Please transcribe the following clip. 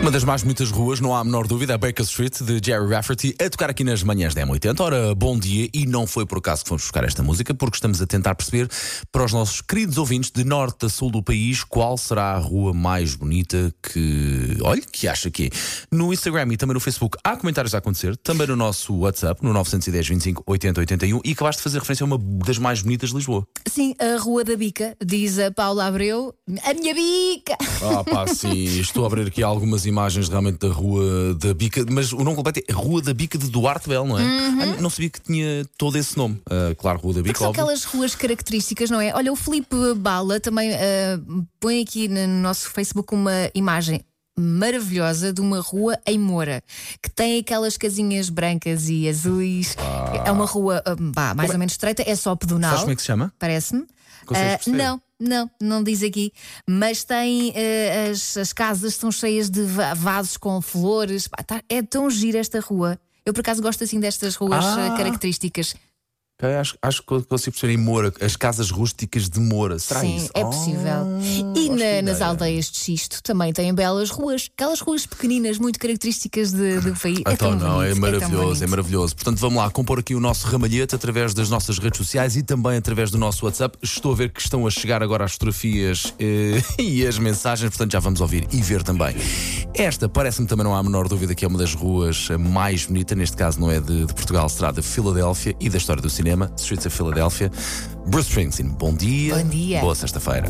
Uma das mais bonitas ruas, não há a menor dúvida, a Baker Street de Jerry Rafferty, a tocar aqui nas manhãs da M80. Ora, bom dia, e não foi por acaso que fomos buscar esta música, porque estamos a tentar perceber para os nossos queridos ouvintes de norte a sul do país qual será a rua mais bonita que. Olha, que acha que é. No Instagram e também no Facebook há comentários a acontecer, também no nosso WhatsApp, no 910 25 80 81, e acabaste de fazer referência a uma das mais bonitas de Lisboa. Sim, a Rua da Bica, diz a Paula Abreu. A minha bica! Ah, pá, sim, estou a abrir aqui algumas imagens realmente da Rua da Bica, mas o nome completo é Rua da Bica de Duarte Belo, não é? Ah, não sabia que tinha todo esse nome. Ah, claro, Rua da Bica, São óbvio. aquelas ruas características, não é? Olha, o Filipe Bala também ah, põe aqui no nosso Facebook uma imagem maravilhosa de uma rua em Moura que tem aquelas casinhas brancas e azuis. É uma rua ah, vá, mais ou menos estreita, é só pedonal. Sabes como é que se chama? Parece-me. Ah, perceber? não, não, não diz aqui. Mas tem ah, as, as casas estão cheias de va- vasos com flores. Pá, tá- é tão gira esta rua. Eu por acaso gosto assim destas ruas Ah. ah, características. Acho, acho que consigo perceber em Moura, as casas rústicas de Moura. Será Sim, isso? é possível. e gosto na- da nas aldeias de xisto também têm belas ruas. Aquelas ruas pequeninas, muito características de- do país. é Então tão não, é bonito, tão maravilhoso, é, bonito. maravilhoso. Portanto, vamos lá, compor aqui o nosso ramalhete através das nossas redes sociais e também através do nosso WhatsApp. Estou a ver que estão a chegar agora as fotografias eh, e as mensagens, portanto já vamos ouvir e ver também. Esta parece-me também não há a menor dúvida que é uma das ruas mais bonitas, neste caso não é de, de Portugal, será de Filadélfia e da história do cinema, Streets of Philadelphia. Bruce Springsteen, bom dia. Bom dia. Boa sexta-feira.